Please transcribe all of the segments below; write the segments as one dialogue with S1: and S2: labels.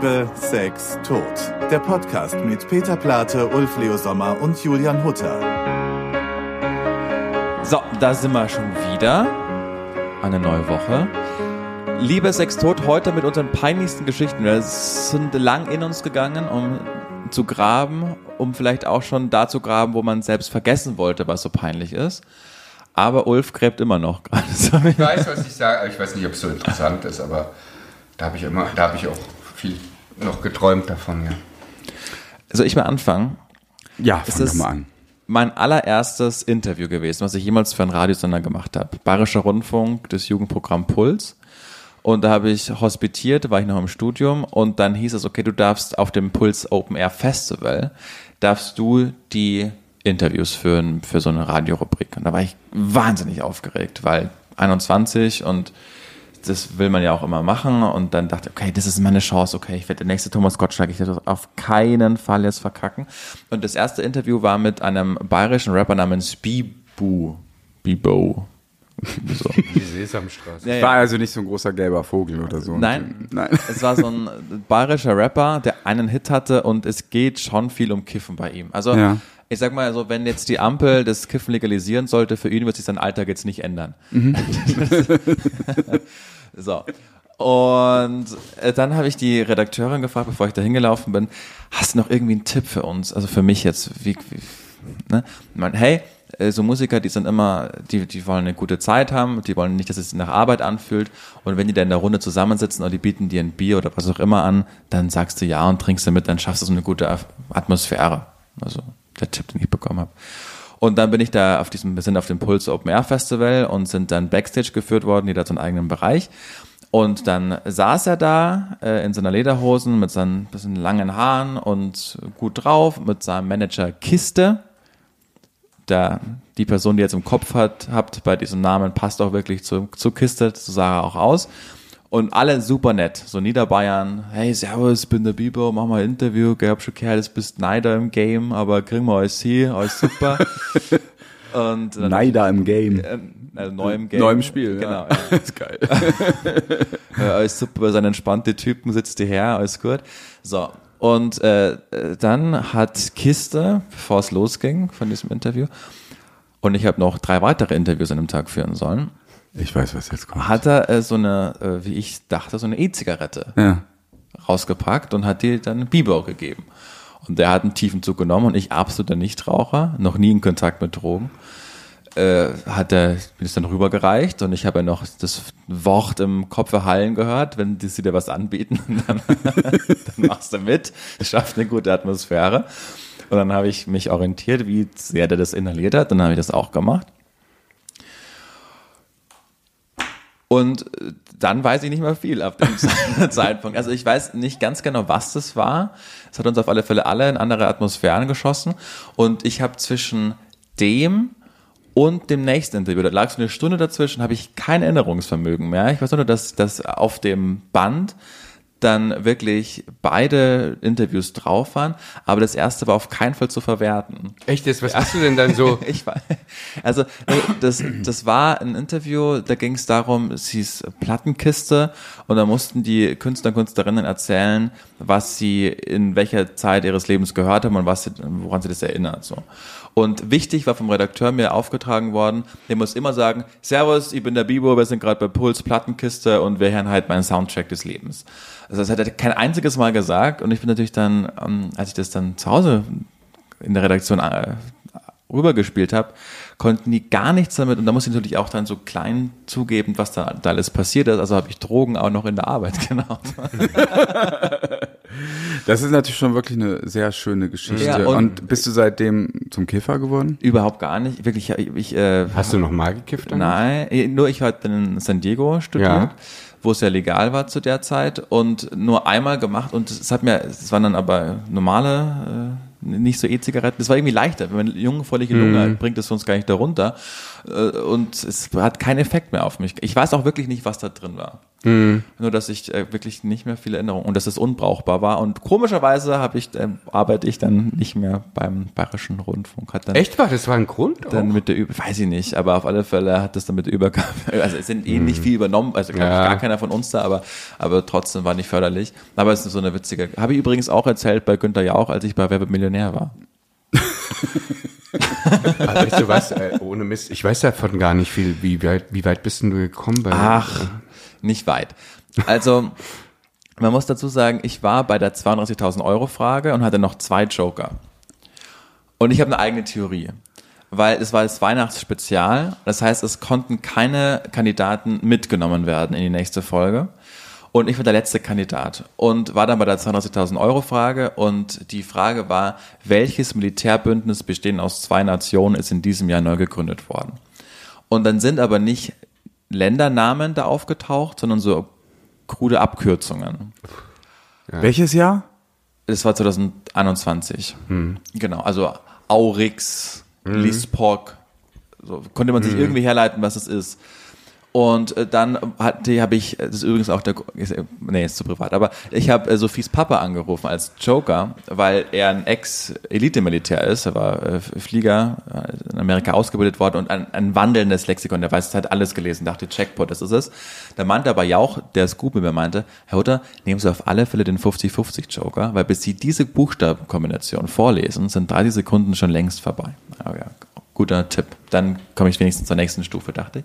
S1: Liebe, Sex, Tod. Der Podcast mit Peter Plate, Ulf Leo Sommer und Julian Hutter.
S2: So, da sind wir schon wieder. Eine neue Woche. Liebe Sex, Tod, heute mit unseren peinlichsten Geschichten. Wir sind lang in uns gegangen, um zu graben, um vielleicht auch schon da zu graben, wo man selbst vergessen wollte, was so peinlich ist. Aber Ulf gräbt immer noch gerade.
S3: Ich weiß, was ich sage, aber ich weiß nicht, ob es so interessant ist, aber da habe ich immer, da habe ich auch viel noch geträumt davon, ja.
S2: Also ich mal anfangen.
S4: Ja,
S2: Es
S4: fang doch
S2: ist
S4: mal an.
S2: mein allererstes Interview gewesen, was ich jemals für einen Radiosender gemacht habe. Bayerischer Rundfunk, das Jugendprogramm Puls. Und da habe ich hospitiert, war ich noch im Studium und dann hieß es, okay, du darfst auf dem Puls Open Air Festival, darfst du die Interviews führen für so eine Radiorubrik. Und da war ich wahnsinnig aufgeregt, weil 21 und das will man ja auch immer machen und dann dachte ich, okay, das ist meine Chance, okay, ich werde der nächste Thomas Gottschalk, ich werde das auf keinen Fall jetzt verkacken. Und das erste Interview war mit einem bayerischen Rapper namens Bibu. Bibo. So.
S3: Die Sesamstraße.
S2: Ja, ja.
S4: War also nicht so ein großer gelber Vogel oder so.
S2: Nein.
S4: Nein.
S2: Es war so ein bayerischer Rapper, der einen Hit hatte und es geht schon viel um Kiffen bei ihm. Also
S4: Ja.
S2: ich sag mal so, wenn jetzt die Ampel das Kiffen legalisieren sollte, für ihn wird sich sein Alltag jetzt nicht ändern. so. Und äh, dann habe ich die Redakteurin gefragt, bevor ich da hingelaufen bin, hast du noch irgendwie einen Tipp für uns? Also für mich jetzt, wie, wie ne? Ich mein, hey, äh, so Musiker, die sind immer, die, die wollen eine gute Zeit haben, die wollen nicht, dass es sich nach Arbeit anfühlt. Und wenn die da in der Runde zusammensitzen und die bieten dir ein Bier oder was auch immer an, dann sagst du ja und trinkst damit, dann schaffst du so eine gute Atmosphäre. Also der Tipp, den ich bekommen habe. Und dann bin ich da auf diesem, wir sind auf dem Puls Open Air Festival und sind dann Backstage geführt worden, jeder so einen eigenen Bereich. Und dann saß er da äh, in seiner Lederhosen mit seinen bisschen langen Haaren und gut drauf, mit seinem Manager Kiste. Da, die Person, die jetzt im Kopf hat, habt bei diesem Namen, passt auch wirklich zu, zu Kiste, sah er auch aus. Und alle super nett, so Niederbayern, hey, servus, bin der Biber, mach mal ein Interview, gell, hab schon gehört, du bist Neider im Game, aber kriegen wir alles hier, alles super. Und
S4: Neider im Game.
S2: also neu im Game.
S4: Neu im Spiel,
S2: Genau,
S4: ja.
S2: ja.
S4: Das ist geil.
S2: Äh, alles super, seinen entspannte Typen sitzt die her, alles gut. So. Und äh, dann hat Kiste, bevor es losging von diesem Interview, und ich habe noch drei weitere Interviews an dem Tag führen sollen,
S4: Ich weiß, was jetzt kommt.
S2: hat er äh, so eine, äh, wie ich dachte, so eine E-Zigarette
S4: Ja.
S2: rausgepackt und hat die dann Biber gegeben. Und der hat einen tiefen Zug genommen und ich absoluter Nichtraucher, noch nie in Kontakt mit Drogen, äh, hat er mir das dann rübergereicht und ich habe ja noch das Wort im Kopf verhallen gehört, wenn die sie dir was anbieten, dann, dann machst du mit, es schafft eine gute Atmosphäre. Und dann habe ich mich orientiert, wie sehr der das inhaliert hat, dann habe ich das auch gemacht. Und äh, dann weiß ich nicht mehr viel ab dem Zeitpunkt. Also ich weiß nicht ganz genau, was das war. Es hat uns auf alle Fälle alle in andere Atmosphären geschossen. Und ich habe zwischen dem und dem nächsten Interview, da lag so eine Stunde dazwischen, habe ich kein Erinnerungsvermögen mehr. Ich weiß nur, dass, dass auf dem Band dann wirklich beide Interviews drauf waren, aber das erste war auf keinen Fall zu verwerten.
S3: Echt jetzt, was hast du denn dann so?
S2: Ich war, also äh, das, das war ein Interview, da ging es darum, es hieß Plattenkiste und da mussten die Künstler und Künstlerinnen erzählen, was sie in welcher Zeit ihres Lebens gehört haben und was sie, woran sie das erinnert. So. Und wichtig war vom Redakteur mir aufgetragen worden, der muss immer sagen, Servus, ich bin der Bibo, wir sind gerade bei Puls Plattenkiste und wir hören halt meinen Soundtrack des Lebens. Also das hat er kein einziges Mal gesagt und ich bin natürlich dann, ähm, als ich das dann zu Hause in der Redaktion äh, rübergespielt habe, konnten die gar nichts damit und da muss ich natürlich auch dann so klein zugeben, was da, da alles passiert ist. Also habe ich Drogen auch noch in der Arbeit, genau.
S4: Das ist natürlich schon wirklich eine sehr schöne Geschichte.
S2: Ja,
S4: und,
S2: und-
S4: bist du seitdem zum Kiffer geworden?
S2: Überhaupt gar nicht. Wirklich, ich, ich äh,
S3: Hast du noch mal gekifft? dann?
S2: Nein, nur ich hatte in San Diego studiert,
S3: Ja.
S2: Wo es ja legal war zu der Zeit und nur einmal gemacht und es hat mir, es waren dann aber normale nicht so E-Zigaretten. Das war irgendwie leichter. Wenn man jungfräuliche Lunge hat, bringt es uns gar nicht darunter. Äh, Und es hat keinen Effekt mehr auf mich. Ich weiß auch wirklich nicht, was da drin war. Nur, dass ich äh, wirklich nicht mehr viele Erinnerungen und dass es unbrauchbar war. Und komischerweise habe ich, äh, arbeite ich dann nicht mehr beim Bayerischen Rundfunk. Hat dann
S3: Echt war? Das war ein Grund?
S2: dann
S3: auch?
S2: mit der Über weiß ich nicht, aber auf alle Fälle hat das dann mit der Übergabe, also es sind eh nicht viel übernommen, also
S3: Ja.
S2: gar keiner von uns da, aber, aber trotzdem war nicht förderlich. Aber es ist so eine witzige, habe ich übrigens auch erzählt bei Günther Jauch, als ich bei Wer wird Millionär war.
S3: Aber weißt du was, äh, ohne Mist, ich weiß davon gar nicht viel. Wie weit, wie weit bist denn du gekommen bei
S2: Ach, nicht weit. Also, man muss dazu sagen, ich war bei der 32.000 Euro Frage und hatte noch zwei Joker. Und ich habe eine eigene Theorie. Weil es war das Weihnachtsspezial. Das heißt, es konnten keine Kandidaten mitgenommen werden in die nächste Folge. Und ich war der letzte Kandidat und war dann bei der 290.000 Euro Frage und die Frage war, welches Militärbündnis bestehend aus zwei Nationen ist in diesem Jahr neu gegründet worden? Und dann sind aber nicht Ländernamen da aufgetaucht, sondern so krude Abkürzungen.
S4: Welches Jahr?
S2: Das war 2021. Genau, also Aurix, Lispok, so konnte man sich irgendwie herleiten, was es ist. Und äh, dann hatte habe ich, das ist übrigens auch der, äh, nee, ist zu privat, aber ich habe äh, Sophies Papa angerufen als Joker, weil er ein Ex-Elite-Militär ist. Er war Flieger in Amerika ausgebildet worden und ein, ein wandelndes Lexikon. Der weiß, hat alles gelesen, dachte, Checkpot, das ist es. Da meinte aber Jauch, der Scoop mit mir meinte, Herr Hutter, nehmen Sie auf alle Fälle den 50-50 Joker, weil bis Sie diese Buchstabenkombination vorlesen, sind 30 Sekunden schon längst vorbei. Ja, guter Tipp. Dann komme ich wenigstens zur nächsten Stufe, dachte ich.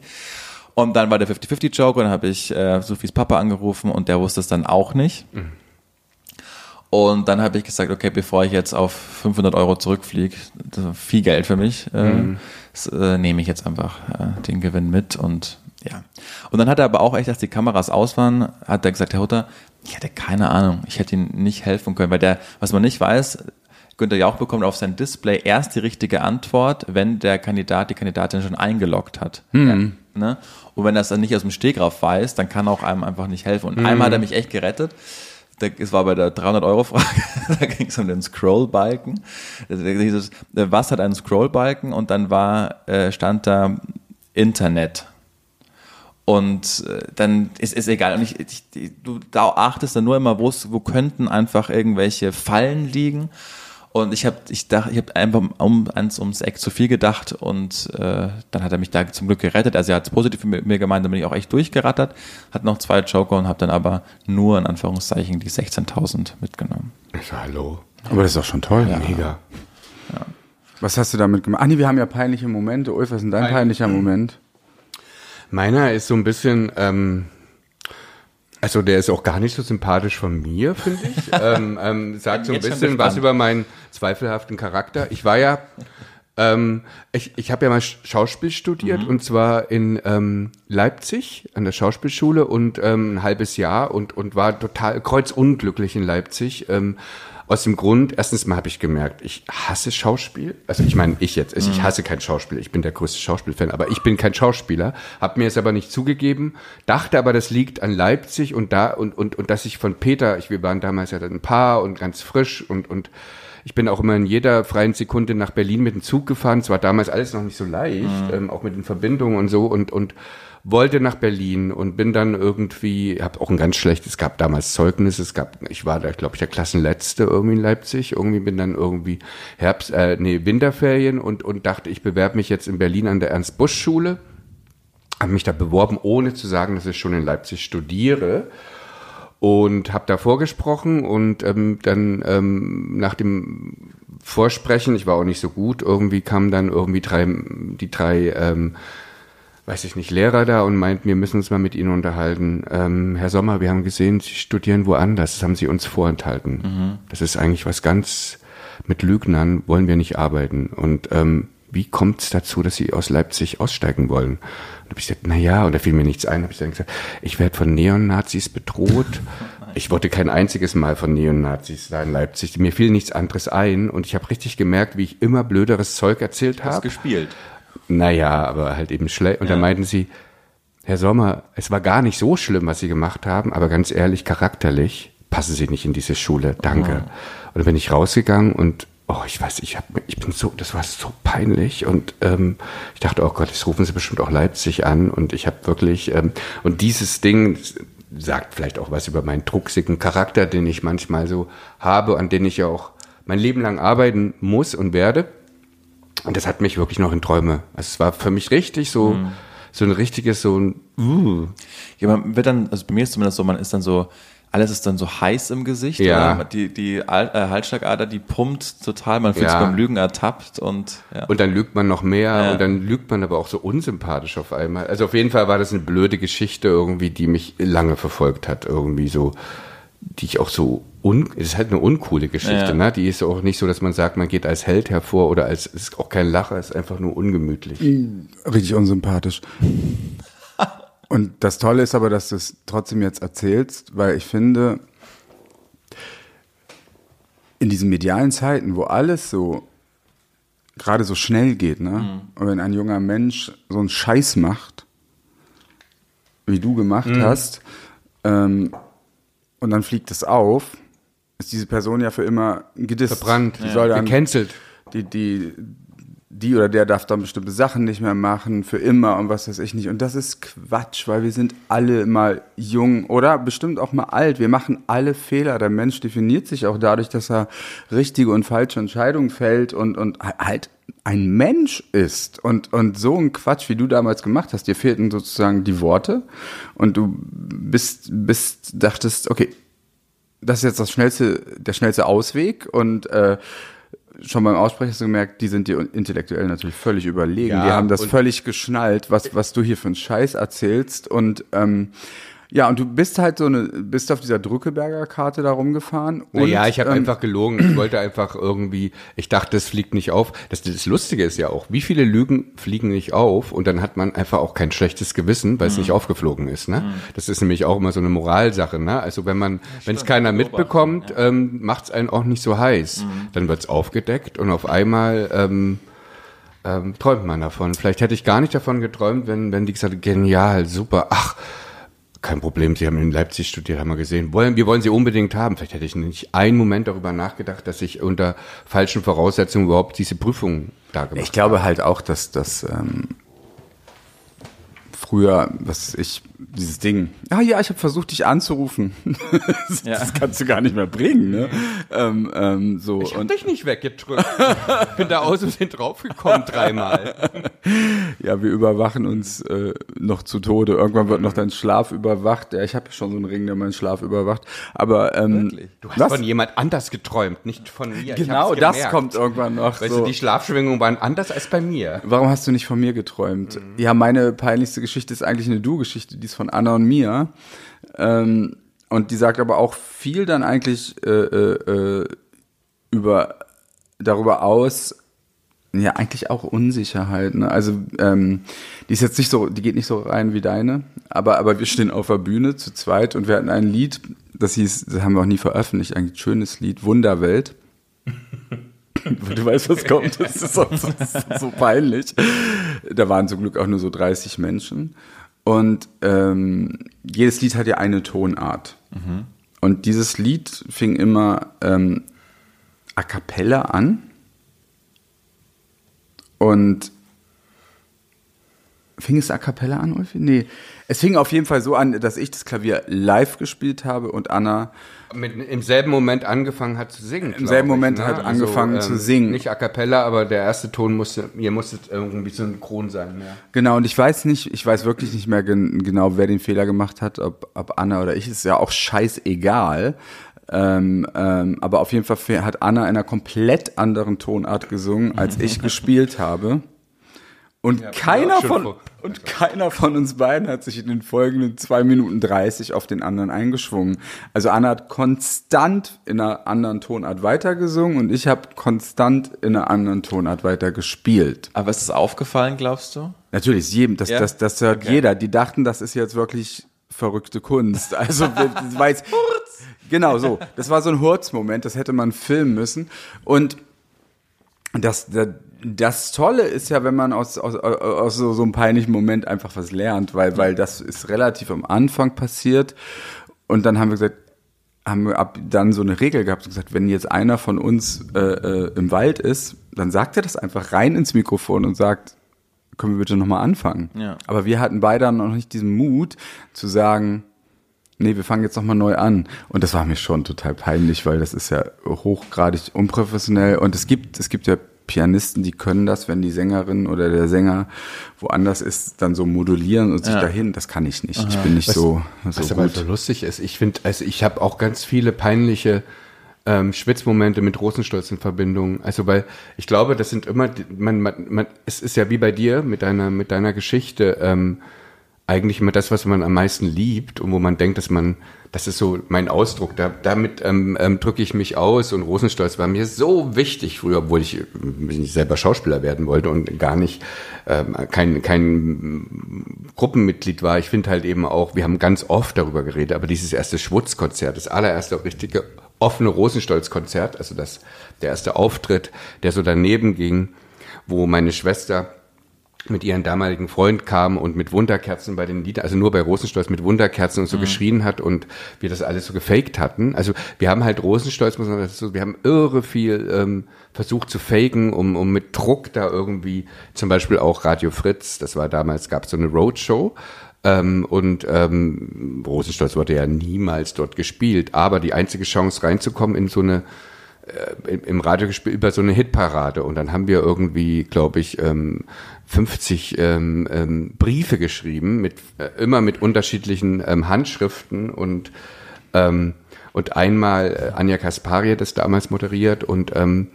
S2: Und dann war der 50-50 Joker und dann habe ich äh, Sophies Papa angerufen und der wusste es dann auch nicht. Und dann habe ich gesagt, okay, bevor ich jetzt auf 500 Euro zurückfliege, viel Geld für mich, äh, das, äh, nehme ich jetzt einfach äh, den Gewinn mit und ja. Und dann hat er aber auch echt, dass die Kameras aus waren, hat er gesagt, Herr Hutter, ich hatte keine Ahnung, ich hätte ihm nicht helfen können, weil der, was man nicht weiß, Günther Jauch bekommt auf sein Display erst die richtige Antwort, wenn der Kandidat, die Kandidatin schon eingeloggt hat. Ja, ne? Und wenn er es dann nicht aus dem Stegreif weiß, dann kann auch einem einfach nicht helfen. Und einmal hat er mich echt gerettet. Es war bei der 300-Euro-Frage, da ging es um den Scrollbalken. Da hieß es, äh, Was hat einen Scrollbalken? Und dann war, äh, stand da Internet. Und äh, dann ist es egal. Und ich, ich, du da achtest dann nur immer, wo könnten einfach irgendwelche Fallen liegen. Und ich habe ich dachte, ich habe einfach um, ans, ums Eck zu viel gedacht und äh, dann hat er mich da zum Glück gerettet. Also er hat es positiv mit mir gemeint, dann bin ich auch echt durchgerattert, hat noch zwei Joker und habe dann aber nur in Anführungszeichen die 16.000 mitgenommen.
S3: Hallo.
S4: Aber das ist doch schon toll.
S3: Mega.
S4: Was hast du damit gemacht? Ah nee, wir haben ja peinliche Momente. Ulf, was ist denn dein peinlicher Moment?
S3: Meiner ist so ein bisschen, ähm, also der ist auch gar nicht so sympathisch von mir, finde ich. ähm, ähm, sagt so ein bisschen was über meinen zweifelhaften Charakter. Ich war ja, ähm, ich, ich habe ja mal Sch- Schauspiel studiert und zwar in ähm, Leipzig an der Schauspielschule und ähm, ein halbes Jahr und, und war total kreuzunglücklich in Leipzig. Ähm, aus dem Grund, erstens mal habe ich gemerkt, ich hasse Schauspiel. Also ich meine, ich jetzt, also ich hasse kein Schauspiel. Ich bin der größte Schauspielfan, aber ich bin kein Schauspieler. Habe mir es aber nicht zugegeben, dachte aber, das liegt an Leipzig und da und und und dass ich von Peter, ich, wir waren damals ja ein Paar und ganz frisch und und ich bin auch immer in jeder freien Sekunde nach Berlin mit dem Zug gefahren. Es war damals alles noch nicht so leicht, ähm, auch mit den Verbindungen und so und und wollte nach Berlin und bin dann irgendwie, habe auch ein ganz schlechtes, es gab damals Zeugnis, es gab, ich war da, glaube ich, der Klassenletzte irgendwie in Leipzig, irgendwie bin dann irgendwie Herbst, äh, nee, Winterferien und, und dachte, ich bewerbe mich jetzt in Berlin an der Ernst-Busch-Schule, habe mich da beworben, ohne zu sagen, dass ich schon in Leipzig studiere und habe da vorgesprochen und ähm, dann ähm, nach dem Vorsprechen, ich war auch nicht so gut, irgendwie kamen dann irgendwie drei, die drei, ähm, weiß ich nicht, Lehrer da und meinten, wir müssen uns mal mit Ihnen unterhalten. Ähm, Herr Sommer, wir haben gesehen, Sie studieren woanders, das haben Sie uns vorenthalten. Das ist eigentlich was ganz, mit Lügnern wollen wir nicht arbeiten. Und ähm, wie kommt es dazu, dass Sie aus Leipzig aussteigen wollen? Und habe ich gesagt, na ja, und da fiel mir nichts ein. Habe ich dann gesagt, ich werde von Neonazis bedroht. Ich wurde kein einziges Mal von Neonazis da in Leipzig. Mir fiel nichts anderes ein und ich habe richtig gemerkt, wie ich immer blöderes Zeug erzählt habe.
S2: gespielt.
S3: Naja, aber halt eben schlecht. Und dann meinten sie, Herr Sommer, es war gar nicht so schlimm, was Sie gemacht haben, aber ganz ehrlich, charakterlich passen Sie nicht in diese Schule. Danke. Und dann bin ich rausgegangen und oh, ich weiß, ich, hab, ich bin so, das war so peinlich und ähm, ich dachte, oh Gott, jetzt rufen sie bestimmt auch Leipzig an und ich habe wirklich, ähm, und dieses Ding sagt vielleicht auch was über meinen drucksigen Charakter, den ich manchmal so habe, an den ich ja auch mein Leben lang arbeiten muss und werde. Und das hat mich wirklich noch in Träume. Also es war für mich richtig so, mhm. so ein richtiges, so ein, uh.
S2: Ja, man wird dann, also bei mir ist zumindest so, man ist dann so, alles ist dann so heiß im Gesicht.
S3: Ja.
S2: Oder? Die, die Al äh, Halsschlagader, die pumpt total, man fühlt
S3: Ja.
S2: sich beim Lügen ertappt und ja.
S3: Und dann lügt man noch mehr
S2: Ja.
S3: und dann lügt man aber auch so unsympathisch auf einmal. Also auf jeden Fall war das eine blöde Geschichte irgendwie, die mich lange verfolgt hat, irgendwie so, die ich auch so un, es ist halt eine uncoole Geschichte,
S2: Ja.
S3: ne? Die ist auch nicht so, dass man sagt, man geht als Held hervor oder als, es ist auch kein Lacher, es ist einfach nur ungemütlich.
S4: Richtig unsympathisch. Und das Tolle ist aber, dass du es trotzdem jetzt erzählst, weil ich finde, in diesen medialen Zeiten, wo alles so gerade so schnell geht, ne? Und wenn ein junger Mensch so einen Scheiß macht, wie du gemacht hast, ähm, und dann fliegt es auf, ist diese Person ja für immer gedisst.
S3: Verbrannt,
S4: Die soll dann
S3: gecancelt.
S4: die, die, die oder der darf dann bestimmte Sachen nicht mehr machen, für immer und was weiß ich nicht. Und das ist Quatsch, weil wir sind alle mal jung oder bestimmt auch mal alt. Wir machen alle Fehler. Der Mensch definiert sich auch dadurch, dass er richtige und falsche Entscheidungen fällt und, und halt ein Mensch ist. Und, und so ein Quatsch, wie du damals gemacht hast, dir fehlten sozusagen die Worte und du bist, bist, dachtest, okay, das ist jetzt das schnellste, der schnellste Ausweg und äh, schon beim Aussprechen hast du gemerkt, die sind dir intellektuell natürlich völlig überlegen.
S3: Ja,
S4: die haben das völlig geschnallt, was, was du hier für einen Scheiß erzählst. Und ähm, ja, und du bist halt so eine, bist auf dieser Drückeberger Karte da rumgefahren. Und,
S3: Naja, ich habe
S4: ähm,
S3: einfach gelogen. Ich wollte einfach irgendwie, ich dachte, es fliegt nicht auf. Das, das Lustige ist ja auch, wie viele Lügen fliegen nicht auf und dann hat man einfach auch kein schlechtes Gewissen, weil es nicht aufgeflogen ist. Ne? Das ist nämlich auch immer so eine Moralsache. Ne? Also wenn man, wenn es keiner mitbekommt, ähm, macht es einen auch nicht so heiß. Dann wird es aufgedeckt und auf einmal ähm, ähm, träumt man davon. Vielleicht hätte ich gar nicht davon geträumt, wenn, wenn die gesagt hätten, genial, super, ach, kein Problem, Sie haben in Leipzig studiert, haben wir gesehen. Wollen, wir wollen Sie unbedingt haben. Vielleicht hätte ich nicht einen Moment darüber nachgedacht, dass ich unter falschen Voraussetzungen überhaupt diese Prüfung da gemacht
S4: Ich glaube halt auch, dass das ähm, früher, was ich, dieses Ding, ah ja, ich habe versucht, dich anzurufen. das,
S2: Ja.
S4: das kannst du gar nicht mehr bringen, ne? ähm, ähm, so
S3: Ich hab
S4: und
S3: dich nicht weggedrückt. bin da aus und sind draufgekommen dreimal.
S4: ja, wir überwachen uns äh, noch zu Tode. Irgendwann wird noch dein Schlaf überwacht. Ja, ich habe schon so einen Ring, der meinen Schlaf überwacht. Aber ähm,
S3: Du hast
S4: was?
S3: von jemand anders geträumt, nicht von mir. Ich
S4: genau, das kommt irgendwann noch.
S3: Weißt
S4: so.
S3: du, die Schlafschwingungen waren anders als bei mir.
S4: Warum hast du nicht von mir geträumt? Ja, meine peinlichste Geschichte ist eigentlich eine Du-Geschichte, die ist von Anna und mir. Ähm, und die sagt aber auch viel dann eigentlich äh, äh, äh, über darüber aus, ja, eigentlich auch Unsicherheit. Ne? Also ähm, die ist jetzt nicht so, die geht nicht so rein wie deine, aber, aber wir stehen auf der Bühne zu zweit und wir hatten ein Lied, das hieß, das haben wir auch nie veröffentlicht, ein schönes Lied, Wunderwelt. Du weißt, was kommt. Das ist so, so, so peinlich. Da waren zum Glück auch nur so 30 Menschen. Und ähm, jedes Lied hat ja eine Tonart. Und dieses Lied fing immer ähm, a cappella an. Und fing es a cappella an, Ulfi? Nee. Es fing auf jeden Fall so an, dass ich das Klavier live gespielt habe und Anna
S3: Mit, Im selben Moment angefangen hat zu singen. glaub
S4: selben
S3: ich,
S4: Moment
S3: ne?
S4: hat angefangen zu singen.
S3: Nicht a cappella, aber der erste Ton musste, ihr musstet irgendwie synchron sein. Ja.
S4: Genau, und ich weiß nicht, ich weiß wirklich nicht mehr gen genau, wer den Fehler gemacht hat, ob, ob Anna oder ich, ist ja auch scheißegal. Ähm, ähm, aber auf jeden Fall hat Anna in einer komplett anderen Tonart gesungen, als ich gespielt habe. Und keiner
S3: auch schon
S4: von und keiner von uns beiden hat sich in den folgenden zwei Minuten 30 auf den anderen eingeschwungen. Also Anna hat konstant in einer anderen Tonart weitergesungen und ich habe konstant in einer anderen Tonart weiter gespielt.
S2: Aber ist es aufgefallen, glaubst du?
S4: Natürlich, jedem, das,
S2: Ja?
S4: das, das hört
S2: Okay.
S4: jeder. Die dachten, das ist jetzt wirklich verrückte Kunst. Also, das war jetzt, genau so. Das war so ein Hurz-Moment, das hätte man filmen müssen. Und das, das, das Tolle ist ja, wenn man aus, aus, aus so, so einem peinlichen Moment einfach was lernt, weil, weil das ist relativ am Anfang passiert. Und dann haben wir gesagt, haben wir ab dann so eine Regel gehabt und gesagt, wenn jetzt einer von uns äh, äh, im Wald ist, dann sagt er das einfach rein ins Mikrofon und sagt, können wir bitte nochmal anfangen.
S2: Ja.
S4: Aber wir hatten beide noch nicht diesen Mut zu sagen, nee, wir fangen jetzt nochmal neu an. Und das war mir schon total peinlich, weil das ist ja hochgradig unprofessionell. Und es gibt, es gibt ja Pianisten, die können das, wenn die Sängerin oder der Sänger woanders ist, dann so modulieren und sich
S2: Ja.
S4: dahin. Das kann ich nicht. Ich bin nicht so, so
S3: Was aber
S4: gut.
S3: so lustig ist, ich finde, also ich habe auch ganz viele peinliche ähm, Schwitzmomente mit Rosenstolz in Verbindung. Also weil ich glaube, das sind immer, man, man, man, es ist ja wie bei dir mit deiner, mit deiner Geschichte ähm, eigentlich immer das, was man am meisten liebt und wo man denkt, dass man, das ist so mein Ausdruck, da, damit ähm, ähm, drücke ich mich aus und Rosenstolz war mir so wichtig früher, obwohl ich äh, selber Schauspieler werden wollte und gar nicht ähm, kein, kein Gruppenmitglied war. Ich finde halt eben auch, wir haben ganz oft darüber geredet, aber dieses erste Schwutzkonzert, das allererste richtige offene Rosenstolz-Konzert, also das, der erste Auftritt, der so daneben ging, wo meine Schwester mit ihrem damaligen Freund kam und mit Wunderkerzen bei den Liedern, also nur bei Rosenstolz mit Wunderkerzen und so geschrien hat und wir das alles so gefaked hatten. Also wir haben halt Rosenstolz, muss man dazu, wir haben irre viel ähm, versucht zu faken, um, um mit Druck da irgendwie, zum Beispiel auch Radio Fritz, das war damals, gab es so eine Roadshow, ähm, und ähm, Rosenstolz wurde ja niemals dort gespielt, aber die einzige Chance reinzukommen in so eine im, im Radio gespielt über so eine Hitparade und dann haben wir irgendwie, glaube ich, ähm, 50 ähm, ähm, Briefe geschrieben mit äh, immer mit unterschiedlichen ähm, Handschriften und ähm, und einmal äh, Anja Kaspari hat das damals moderiert und ähm,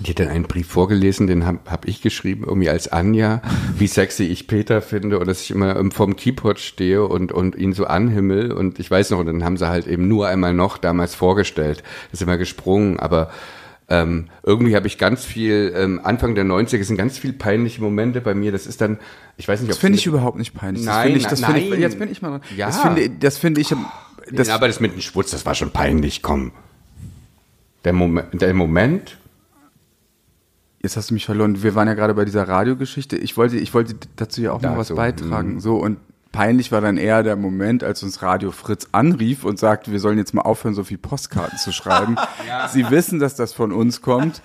S3: die hat dann einen Brief vorgelesen, den habe hab ich geschrieben, irgendwie als Anja, wie sexy ich Peter finde und dass ich immer ähm, vorm Keyboard stehe und, und ihn so anhimmel. Und ich weiß noch, und dann haben sie halt eben nur einmal noch damals vorgestellt. Das ist immer gesprungen, aber ähm, irgendwie habe ich ganz viel, ähm, Anfang der 90er sind ganz viel peinliche Momente bei mir. Das ist dann, ich weiß nicht,
S4: Das
S3: ob
S4: finde ich überhaupt nicht peinlich. Das
S3: Nein,
S4: finde ich, das finde ich,
S3: nein.
S4: jetzt bin ich mal dran.
S3: Ja.
S4: Das finde, das finde ich, das,
S3: ja, aber das mit dem Schwutz, das war schon peinlich, komm. Der Moment, der Moment
S4: Jetzt hast du mich verloren. Wir waren ja gerade bei dieser Radiogeschichte. Ich wollte, ich wollte dazu ja auch noch was beitragen. So und peinlich war dann eher der Moment, als uns Radio Fritz anrief und sagte, wir sollen jetzt mal aufhören, so viel Postkarten zu schreiben. Sie wissen, dass das von uns kommt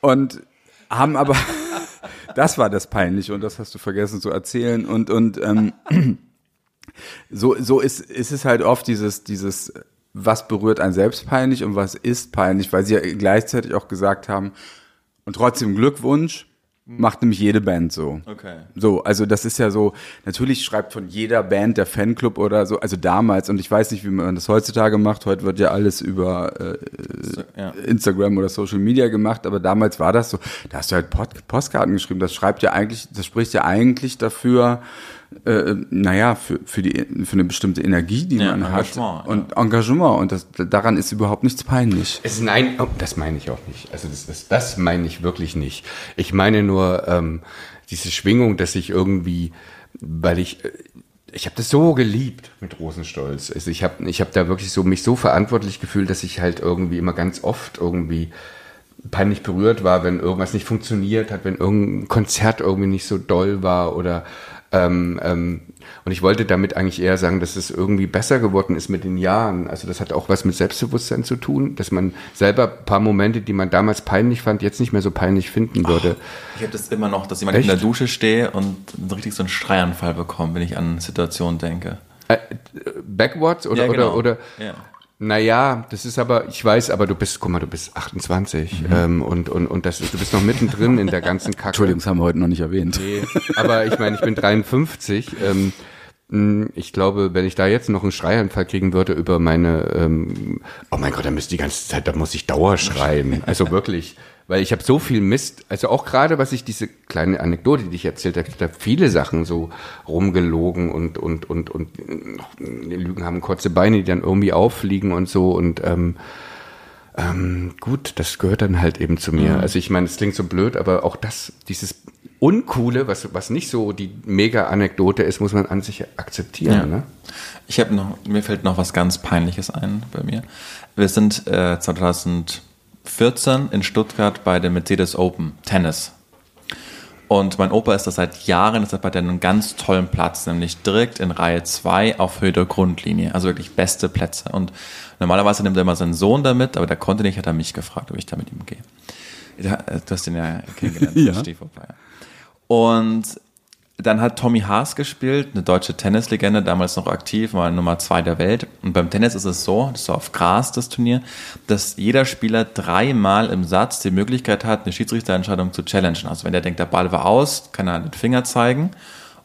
S4: und haben aber, das war das Peinliche und das hast du vergessen zu erzählen und und ähm, so so ist ist es halt oft dieses dieses was berührt einen selbst peinlich und was ist peinlich, weil sie ja gleichzeitig auch gesagt haben und trotzdem Glückwunsch macht nämlich jede Band so.
S2: Okay.
S4: So, also das ist ja so, natürlich schreibt von jeder Band der Fanclub oder so, also damals, und ich weiß nicht, wie man das heutzutage macht, heute wird ja alles über äh,
S2: Ja.
S4: Instagram oder Social Media gemacht, aber damals war das so, da hast du halt Postkarten geschrieben, das schreibt ja eigentlich, das spricht ja eigentlich dafür, äh, naja, für, für, die, für eine bestimmte Energie, die
S2: Ja,
S4: man hat
S2: Engagement,
S4: und Engagement und das, daran ist überhaupt nichts peinlich.
S3: Es, nein, oh, das meine ich auch nicht. Also das, das, das meine ich wirklich nicht. Ich meine nur ähm, diese Schwingung, dass ich irgendwie, weil ich, äh, ich habe das so geliebt mit Rosenstolz. Also ich habe, ich habe da wirklich so mich so verantwortlich gefühlt, dass ich halt irgendwie immer ganz oft irgendwie peinlich berührt war, wenn irgendwas nicht funktioniert hat, wenn irgendein Konzert irgendwie nicht so doll war oder ähm, ähm, und ich wollte damit eigentlich eher sagen, dass es irgendwie besser geworden ist mit den Jahren. Also das hat auch was mit Selbstbewusstsein zu tun, dass man selber ein paar Momente, die man damals peinlich fand, jetzt nicht mehr so peinlich finden würde.
S2: Ich habe das immer noch, dass ich mal in
S3: Echt?
S2: der Dusche stehe und richtig so einen Schreianfall bekomme, wenn ich an Situationen denke.
S3: Äh, backwards oder
S2: Ja, genau.
S3: oder oder
S2: Ja.
S3: Naja, das ist aber, ich weiß, aber du bist, guck mal, du bist 28 ähm, und, und, und das, du bist noch mittendrin in der ganzen Kacke.
S4: Entschuldigung, das haben wir heute noch nicht erwähnt.
S3: Nee, aber ich meine, ich bin 53. Ähm, mh, ich glaube, wenn ich da jetzt noch einen Schreianfall kriegen würde über meine, ähm, oh mein Gott, da müsste die ganze Zeit, da muss ich Dauer schreien. Also wirklich, weil ich habe so viel Mist, also auch gerade, was ich diese kleine Anekdote, die ich erzählt habe, da viele Sachen so rumgelogen und und und und die Lügen haben kurze Beine, die dann irgendwie auffliegen und so und ähm, ähm, gut, das gehört dann halt eben zu mir. Also ich meine, es klingt so blöd, aber auch das, dieses Uncoole, was, was nicht so die Mega-Anekdote ist, muss man an sich akzeptieren.
S2: Ja.
S3: Ne?
S2: Ich habe noch, mir fällt noch was ganz Peinliches ein bei mir. Wir sind äh, 2014 in Stuttgart bei dem Mercedes Open Tennis. Und mein Opa ist das seit Jahren, deshalb hat er einen ganz tollen Platz, nämlich direkt in Reihe 2 auf Höhe der Grundlinie. Also wirklich beste Plätze. Und normalerweise nimmt er immer seinen Sohn damit, aber der konnte nicht, hat er mich gefragt, ob ich da mit ihm gehe. Äh, Du hast den ja kennengelernt,
S4: Ja.
S2: Stiefel. Und dann hat Tommy Haas gespielt, eine deutsche Tennislegende, damals noch aktiv, war Nummer zwei der Welt. Und beim Tennis ist es so, das ist auf Gras, das Turnier, dass jeder Spieler dreimal im Satz die Möglichkeit hat, eine Schiedsrichterentscheidung zu challengen. Also wenn der denkt, der Ball war aus, kann er den Finger zeigen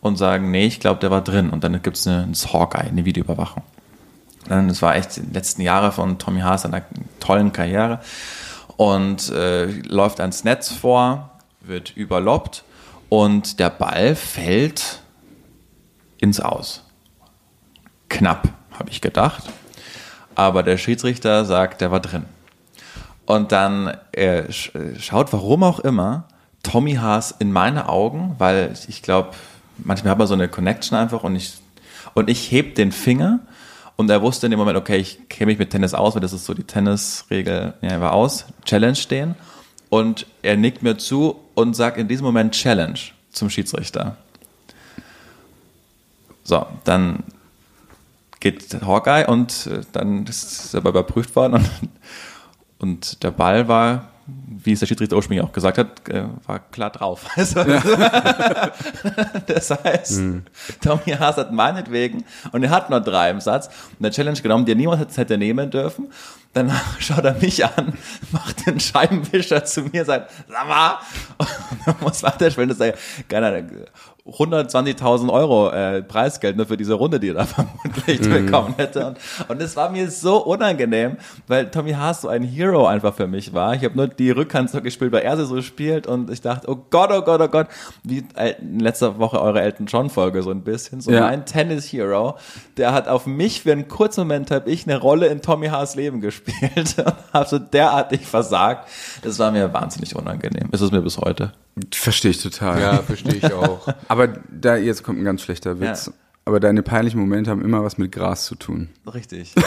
S2: und sagen, nee, ich glaube, der war drin. Und dann gibt es eine Hawkeye, eine Videoüberwachung. Dann, das war echt die letzten Jahre von Tommy Haas einer tollen Karriere und äh, läuft ans Netz vor, wird überloppt und der Ball fällt ins Aus. Knapp, habe ich gedacht. Aber der Schiedsrichter sagt, der war drin. Und dann äh, sch- schaut, warum auch immer, Tommy Haas in meine Augen, weil ich glaube, manchmal hat man so eine Connection einfach und ich, und ich heb den Finger und er wusste in dem Moment, okay, ich kenne mich mit Tennis aus, weil das ist so die Tennisregel, ja, er war aus, Challenge stehen. Und er nickt mir zu und sagt in diesem Moment Challenge zum Schiedsrichter. So, dann geht Hawkeye und äh, dann ist aber überprüft worden und, und der Ball war, wie es der Schiedsrichter ursprünglich auch gesagt hat, äh, war klar drauf. Also, das heißt, Tommy Haas hat meinetwegen, und er hat nur drei im Satz, eine Challenge genommen, die er niemals hätte- nehmen dürfen. Dann schaut er mich an, macht den Scheibenwischer zu mir, sagt, sag mal, und dann muss weiterspielen. Das ist ja, keine Ahnung, 120.000 Euro äh, Preisgeld nur für diese Runde, die er da vermutlich bekommen hätte. Und, und es war mir so unangenehm, weil Tommy Haas so ein Hero einfach für mich war. Ich habe nur die Rückhand so gespielt, weil er sie so spielt und ich dachte, oh Gott, oh Gott, oh Gott, wie äh, in letzter Woche eure Elton John Folge so ein bisschen, so
S4: Ja.
S2: mein Tennis-Hero, der hat auf mich für einen kurzen Moment habe ich eine Rolle in Tommy Haas Leben gespielt und habe so derartig versagt. Das war mir wahnsinnig unangenehm. Ist es mir bis heute.
S4: Verstehe ich total.
S3: Ja, verstehe ich auch.
S4: Aber da, jetzt kommt ein ganz schlechter Witz.
S2: Ja.
S4: Aber deine peinlichen Momente haben immer was mit Gras zu tun.
S2: Richtig.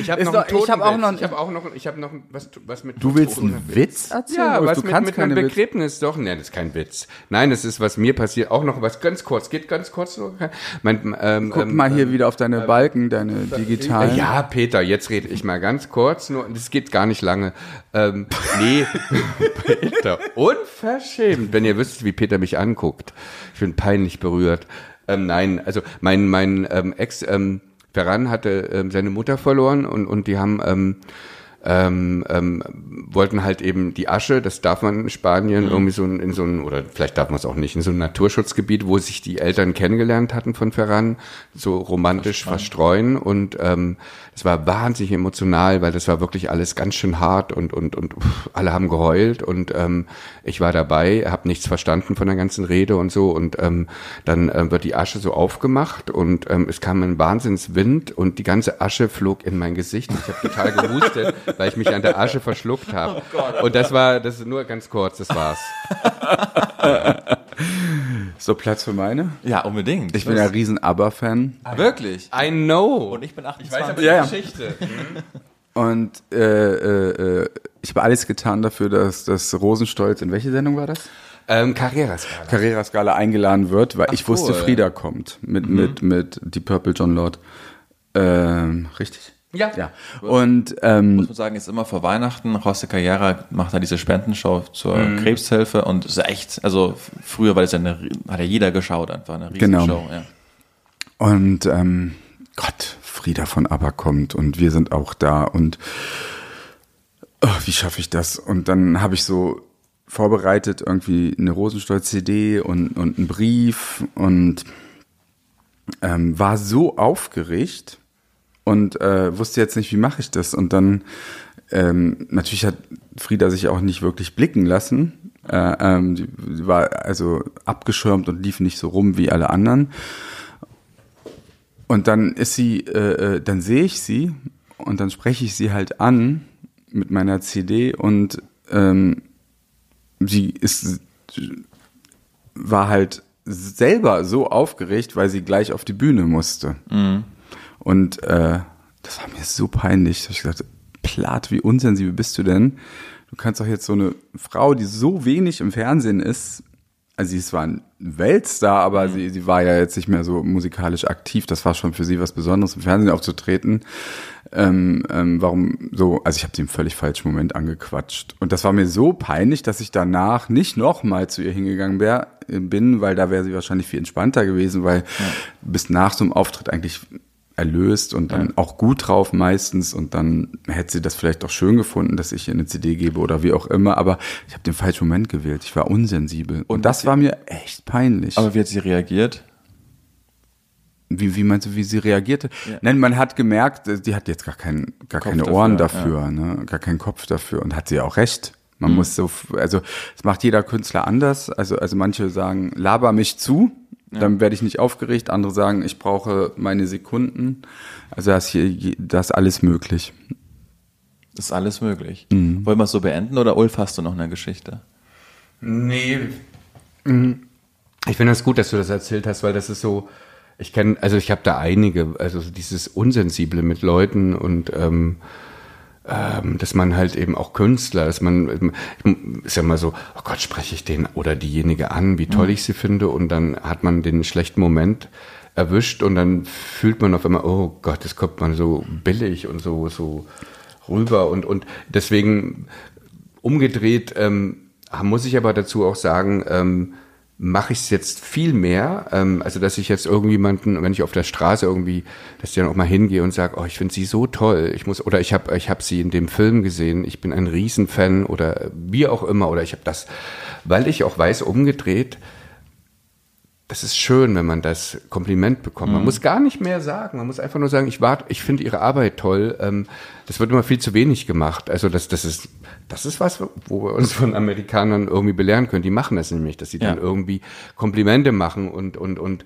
S3: Ich habe
S4: Ist
S3: noch einen
S4: ich hab auch noch-
S3: Ich habe auch noch, ich habe noch was, was mit.
S4: Du willst einen. Witz erzählen?
S3: Ja,
S4: Aber
S3: was
S4: du
S3: mit,
S4: kannst
S3: mit einem
S4: keine Witz.
S3: Begräbnis doch. Nein, das ist kein Witz. Nein, das ist was mir passiert. Auch noch was ganz kurz. Geht ganz kurz nur. Mein, ähm,
S4: Guck
S3: ähm,
S4: mal hier wieder auf deine Balken, deine digitalen.
S3: Ja, Peter, jetzt rede ich mal ganz kurz, nur das geht gar nicht lange. Ähm, nee, Peter, unverschämt, wenn ihr wüsstet, wie Peter mich anguckt. Ich bin peinlich berührt. Ähm, nein, also mein mein ähm, Ex ähm, Ferran hatte ähm, seine Mutter verloren und und die haben ähm, ähm, ähm, wollten halt eben die Asche, das darf man in Spanien irgendwie so in, in so ein, oder vielleicht darf man es auch nicht, in so ein Naturschutzgebiet, wo sich die Eltern kennengelernt hatten von Ferran, so romantisch verstreuen. Und ähm, es war wahnsinnig emotional, weil das war wirklich alles ganz schön hart und und und pff, alle haben geheult. Und ähm, ich war dabei, habe nichts verstanden von der ganzen Rede und so. Und ähm, dann ähm, wird die Asche so aufgemacht und ähm, es kam ein Wahnsinnswind und die ganze Asche flog in mein Gesicht. Ich habe total gehustet, weil ich mich an der Asche verschluckt habe. und das war, das ist nur ganz kurz, das war's.
S4: So Platz für meine?
S2: Ja, unbedingt.
S4: Ich bin ja riesen ABBA-Fan.
S2: Wirklich.
S3: I know.
S2: Und ich bin 28.
S4: Ja, ja.
S3: Geschichte.
S4: Und äh, äh, äh, ich habe alles getan dafür, dass das Rosenstolz, in welche Sendung war das?
S3: Ähm, Carreras.
S4: Carrera Skala eingeladen wird, weil ich wusste,
S2: cool.
S4: Frieda kommt mit, mit, mit die Purple John Lord. Ähm, richtig?
S3: Ja.
S4: Ja. Und ähm,
S2: muss man sagen, ist immer vor Weihnachten. José Carrera macht da diese Spendenshow zur Krebshilfe und ist echt, also früher war das ja eine, hat ja jeder geschaut, einfach eine riesen
S4: Genau.
S2: Show. Ja.
S4: Und ähm, Gott, Frieda von ABBA kommt und wir sind auch da und oh, wie schaffe ich das? Und dann habe ich so vorbereitet irgendwie eine Rosenstolz-CD und, und einen Brief und ähm, war so aufgeregt und äh, wusste jetzt nicht, wie mache ich das. Und dann ähm, natürlich hat Frieda sich auch nicht wirklich blicken lassen. Äh, ähm, die, sie war also abgeschirmt und lief nicht so rum wie alle anderen. Und dann ist sie, äh, äh, dann sehe ich sie und dann spreche ich sie halt an mit meiner CD und ähm, sie ist war halt selber so aufgeregt, weil sie gleich auf die Bühne musste. Und äh, das war mir so peinlich. Da ich gesagt, Plat, wie unsensibel bist du denn? du kannst doch jetzt so eine Frau, die so wenig im Fernsehen ist, also sie ist zwar ein Weltstar, aber
S2: Mhm.
S4: sie, sie war ja jetzt nicht mehr so musikalisch aktiv. Das war schon für sie was Besonderes, im Fernsehen aufzutreten. Ähm, ähm, warum so, also ich habe sie im völlig falschen Moment angequatscht. Und das war mir so peinlich, dass ich danach nicht nochmal zu ihr hingegangen wär, äh, bin, weil da wäre sie wahrscheinlich viel entspannter gewesen, weil du bist nach so einem Auftritt eigentlich erlöst und dann auch gut drauf meistens und dann hätte sie das vielleicht auch schön gefunden, dass ich ihr eine CD gebe oder wie auch immer, aber ich habe den falschen Moment gewählt. Ich war unsensibel und, das war mir echt peinlich.
S2: Aber wie hat sie reagiert?
S4: Wie, wie meinst du, wie sie reagierte?
S2: Ja.
S4: Nein, man hat gemerkt, äh, die hat jetzt gar, kein, gar
S2: Kopf
S4: keine
S2: dafür,
S4: Ohren
S2: ja.
S4: dafür, ne? gar keinen Kopf dafür und hat sie auch recht.
S2: Mhm.
S4: Man muss so, also es macht jeder Künstler anders. Also, also manche sagen, laber mich zu, dann werde ich nicht aufgeregt. Andere sagen, ich brauche meine Sekunden. Also da ist hier, je- da ist alles möglich.
S2: Ist alles möglich.
S4: Mhm.
S2: Wollen wir es so beenden oder Ulf, hast du noch eine Geschichte?
S3: Nee. Mhm. Ich finde das gut, dass du das erzählt hast, weil das ist so, ich kenne, also ich habe da einige, also so dieses Unsensible mit Leuten und ähm, dass man halt eben auch Künstler, dass man, ist ja mal so, oh Gott, spreche ich den oder diejenige an, wie toll ich sie finde und dann hat man den schlechten Moment erwischt und dann fühlt man auf einmal, oh Gott, das kommt man so billig und so, so rüber und, und deswegen umgedreht ähm, muss ich aber dazu auch sagen, ähm, mache ich es jetzt viel mehr, ähm, also dass ich jetzt irgendjemanden, wenn ich auf der Straße irgendwie, dass ich dann auch mal hingehe und sage, oh, ich finde sie so toll, ich muss oder ich habe ich habe sie in dem Film gesehen, ich bin ein Riesenfan oder wie auch immer. Oder ich habe das, weil ich auch weiß, umgedreht, das ist schön, wenn man das Kompliment bekommt. Man muss gar nicht mehr sagen. Man muss einfach nur sagen, ich warte, ich finde Ihre Arbeit toll. Ähm, das wird immer viel zu wenig gemacht. Also das, das ist, das ist was, wo wir uns von Amerikanern irgendwie belehren können. Die machen das nämlich, dass sie dann
S2: Ja.
S3: irgendwie Komplimente machen und, und, und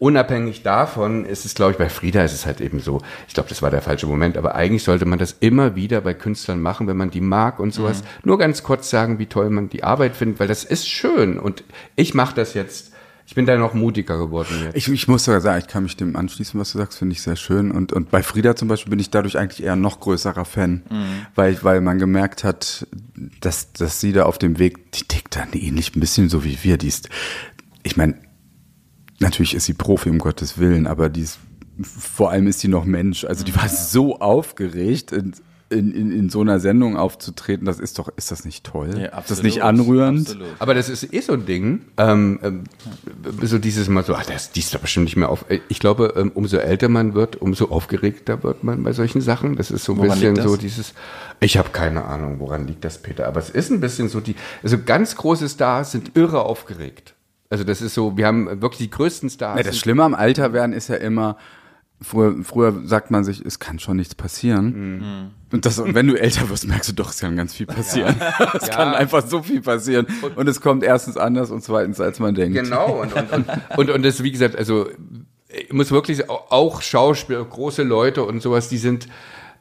S3: unabhängig davon ist es, glaube ich, bei Frieda ist es halt eben so. Ich glaube, das war der falsche Moment. Aber eigentlich sollte man das immer wieder bei Künstlern machen, wenn man die mag und sowas. Nur ganz kurz sagen, wie toll man die Arbeit findet, weil das ist schön. Und ich mache das jetzt. Ich bin da noch mutiger geworden jetzt.
S4: Ich, ich muss sogar sagen, ich kann mich dem anschließen, was du sagst, finde ich sehr schön. Und, und bei Frieda zum Beispiel bin ich dadurch eigentlich eher noch größerer Fan, weil, weil man gemerkt hat, dass, dass sie da auf dem Weg, die tickt dann ähnlich ein bisschen so wie wir. Die ist, ich meine, natürlich ist sie Profi, um Gottes Willen, aber die ist, vor allem ist sie noch Mensch. Also die war so aufgeregt, in, in, in, in so einer Sendung aufzutreten. Das ist doch, ist das nicht toll?
S2: Ja,
S4: ist das
S2: absolut.
S4: nicht anrührend?
S2: Absolut.
S3: Aber das ist eh so ein Ding. Ähm, ähm, so dieses Mal so, ah, das, die ist doch bestimmt nicht mehr auf. Ich glaube, ähm, umso älter man wird, umso aufgeregter wird man bei solchen Sachen. Das ist so ein
S2: Woran
S3: bisschen so dieses. Ich habe keine Ahnung, woran liegt das, Peter. Aber es ist ein bisschen so die. Also ganz große Stars sind irre aufgeregt. Also das ist so, wir haben wirklich die größten Stars.
S4: Ja, das Schlimme am Alter werden ist ja immer, früher, früher sagt man sich, es kann schon nichts passieren. Und, das, und wenn du älter wirst, merkst du doch, es kann ganz viel passieren. es
S3: Ja.
S4: kann einfach so viel passieren. Und, es kommt erstens anders und zweitens, als man denkt.
S3: Genau, und, und, und, und, und das, wie gesagt, also ich muss wirklich auch Schauspieler, große Leute und sowas, die sind,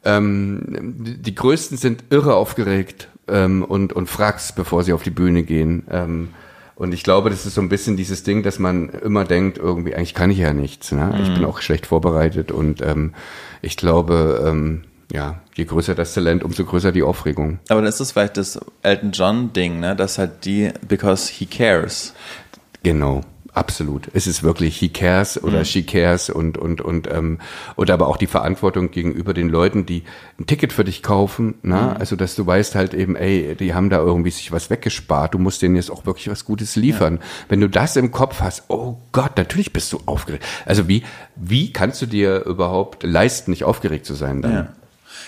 S3: ähm, die, die größten sind irre aufgeregt ähm, und, und fragst, bevor sie auf die Bühne gehen. Ähm, und ich glaube, das ist so ein bisschen dieses Ding, dass man immer denkt, irgendwie, eigentlich kann ich ja nichts. Ne? Ich bin auch schlecht vorbereitet und ähm, ich glaube, ähm, ja, je größer das Talent, umso größer die Aufregung.
S2: Aber dann ist das vielleicht das Elton John-Ding, ne? dass halt die, because he cares.
S3: Genau, absolut. Es ist wirklich he cares oder she cares und und und ähm, und aber auch die Verantwortung gegenüber den Leuten, die ein Ticket für dich kaufen, ne? Also dass du weißt halt eben, ey, die haben da irgendwie sich was weggespart. Du musst denen jetzt auch wirklich was Gutes liefern. Wenn du das im Kopf hast, oh Gott, natürlich bist du aufgeregt. Also wie wie kannst du dir überhaupt leisten, nicht aufgeregt zu sein dann?
S2: Ja,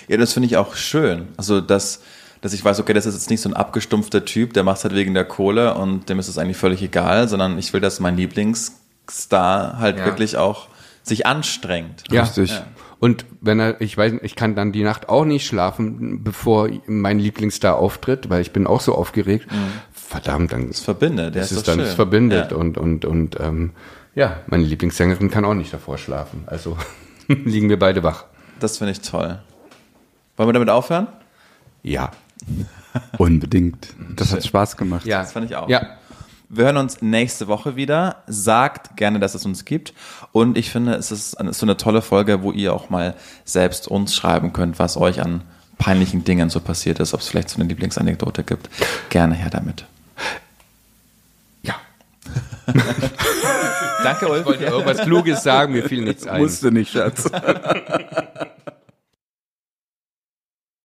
S2: ja das finde ich auch schön. Also, dass, dass ich weiß, okay, das ist jetzt nicht so ein abgestumpfter Typ, der macht es halt wegen der Kohle und dem ist es eigentlich völlig egal, sondern ich will, dass mein Lieblingsstar halt
S3: Ja.
S2: wirklich auch sich anstrengt.
S3: Ja.
S4: Richtig.
S2: Ja.
S3: Und wenn er, ich weiß, ich kann dann die Nacht auch nicht schlafen, bevor mein Lieblingsstar auftritt, weil ich bin auch so aufgeregt. Verdammt, dann
S2: Das verbindet, ja,
S3: das
S2: ist
S3: ist dann
S2: schön.
S3: das verbindet
S2: Ja.
S3: und und und ähm, ja, meine Lieblingssängerin kann auch nicht davor schlafen. Also liegen wir beide wach.
S2: Das finde ich toll. Wollen wir damit aufhören?
S3: Ja.
S4: Unbedingt. Das hat Spaß gemacht.
S3: Ja,
S2: Das fand ich auch.
S3: Ja.
S2: Wir hören uns nächste Woche wieder. Sagt gerne, dass es uns gibt. Und ich finde, es ist eine- so eine tolle Folge, wo ihr auch mal selbst uns schreiben könnt, was euch an peinlichen Dingen so passiert ist, ob es vielleicht so eine Lieblingsanekdote gibt. Gerne her damit.
S3: Ja.
S2: Danke, Ulf.
S3: Ich wollte irgendwas Kluges sagen, mir fiel nichts ein.
S4: Musste nicht, Schatz.